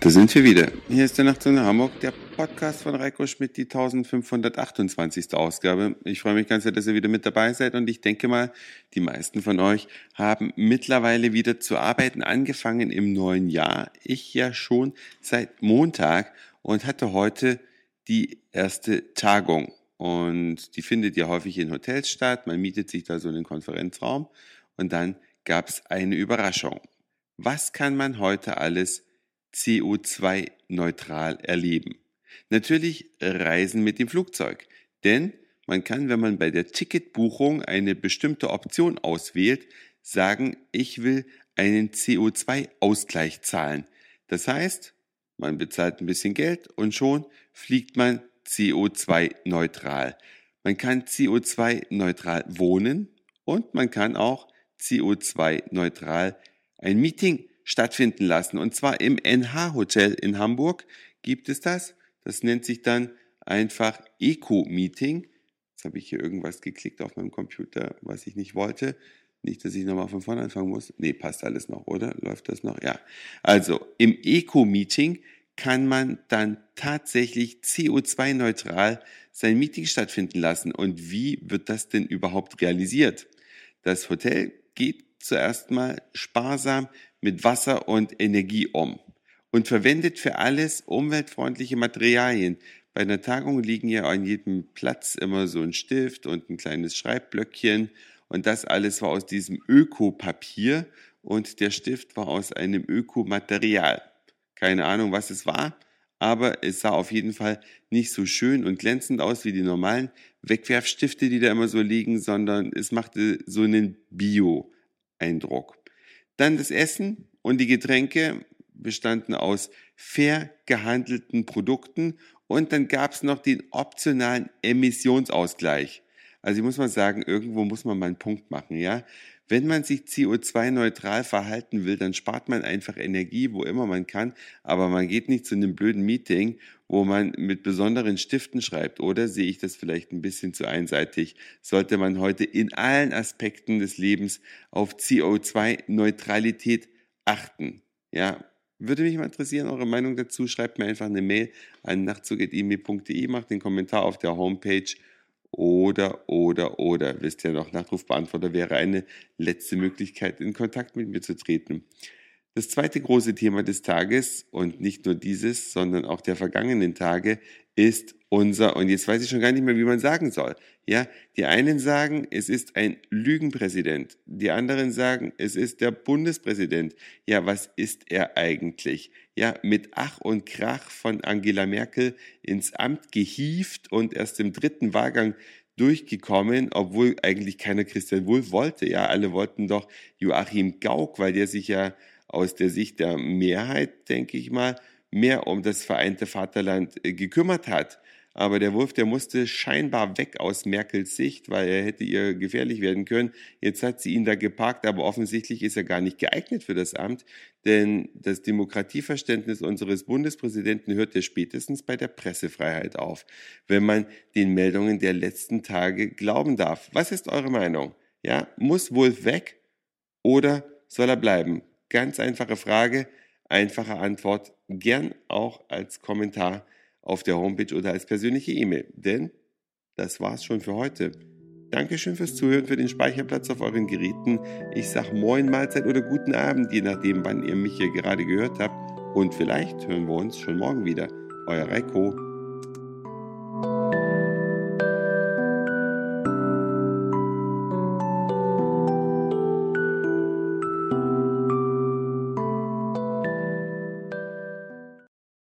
Da sind wir wieder. Hier ist der Nachtzug Hamburg, der Podcast von Reiko Schmidt, die 1528. Ausgabe. Ich freue mich ganz sehr, dass ihr wieder mit dabei seid und ich denke mal, die meisten von euch haben mittlerweile wieder zu arbeiten angefangen im neuen Jahr. Ich ja schon seit Montag und hatte heute die erste Tagung. Und die findet ja häufig in Hotels statt. Man mietet sich da so einen Konferenzraum und dann gab es eine Überraschung. Was kann man heute alles CO2-neutral erleben. Natürlich Reisen mit dem Flugzeug, denn man kann, wenn man bei der Ticketbuchung eine bestimmte Option auswählt, sagen, ich will einen CO2-Ausgleich zahlen. Das heißt, man bezahlt ein bisschen Geld und schon fliegt man CO2-neutral. Man kann CO2-neutral wohnen und man kann auch CO2-neutral ein Meeting stattfinden lassen. Und zwar im NH-Hotel in Hamburg gibt es das. Das nennt sich dann einfach Eco-Meeting. Jetzt habe ich hier irgendwas geklickt auf meinem Computer, was ich nicht wollte. Nicht, dass ich nochmal von vorne anfangen muss. Nee, passt alles noch, oder? Läuft das noch? Ja. Also im Eco-Meeting kann man dann tatsächlich CO2-neutral sein Meeting stattfinden lassen. Und wie wird das denn überhaupt realisiert? Das Hotel geht zuerst mal sparsam mit Wasser und Energie um und verwendet für alles umweltfreundliche Materialien. Bei einer Tagung liegen ja an jedem Platz immer so ein Stift und ein kleines Schreibblöckchen und das alles war aus diesem Ökopapier und der Stift war aus einem Ökomaterial. Keine Ahnung, was es war, aber es sah auf jeden Fall nicht so schön und glänzend aus wie die normalen Wegwerfstifte, die da immer so liegen, sondern es machte so einen Bio-Eindruck. Dann das Essen und die Getränke bestanden aus fair gehandelten Produkten und dann gab es noch den optionalen Emissionsausgleich. Also ich muss mal sagen, irgendwo muss man mal einen Punkt machen, ja. Wenn man sich CO2-neutral verhalten will, dann spart man einfach Energie, wo immer man kann, aber man geht nicht zu einem blöden Meeting, wo man mit besonderen Stiften schreibt. Oder sehe ich das vielleicht ein bisschen zu einseitig? Sollte man heute in allen Aspekten des Lebens auf CO2-Neutralität achten? Ja, würde mich mal interessieren, eure Meinung dazu. Schreibt mir einfach eine Mail an nachtzug.email.de, macht den Kommentar auf der Homepage oder, oder, oder. Wisst ihr noch, Nachrufbeantworter wäre eine letzte Möglichkeit, in Kontakt mit mir zu treten. Das zweite große Thema des Tages und nicht nur dieses, sondern auch der vergangenen Tage ist unser, und jetzt weiß ich schon gar nicht mehr, wie man sagen soll. Ja, die einen sagen, es ist ein Lügenpräsident. Die anderen sagen, es ist der Bundespräsident. Ja, was ist er eigentlich? Ja, mit Ach und Krach von Angela Merkel ins Amt gehieft und erst im dritten Wahlgang durchgekommen, obwohl eigentlich keiner Christian Wulff wollte. Ja, alle wollten doch Joachim Gauck, weil der sich ja aus der Sicht der Mehrheit, denke ich mal, mehr um das vereinte Vaterland äh, gekümmert hat. Aber der Wolf, der musste scheinbar weg aus Merkels Sicht, weil er hätte ihr gefährlich werden können. Jetzt hat sie ihn da geparkt, aber offensichtlich ist er gar nicht geeignet für das Amt, denn das Demokratieverständnis unseres Bundespräsidenten hört ja spätestens bei der Pressefreiheit auf, wenn man den Meldungen der letzten Tage glauben darf. Was ist eure Meinung? Ja, muss Wolf weg oder soll er bleiben? Ganz einfache Frage, einfache Antwort, gern auch als Kommentar auf der Homepage oder als persönliche E-Mail. Denn das war's schon für heute. Dankeschön fürs Zuhören, für den Speicherplatz auf euren Geräten. Ich sag Moin, Mahlzeit oder guten Abend, je nachdem, wann ihr mich hier gerade gehört habt. Und vielleicht hören wir uns schon morgen wieder. Euer Reiko.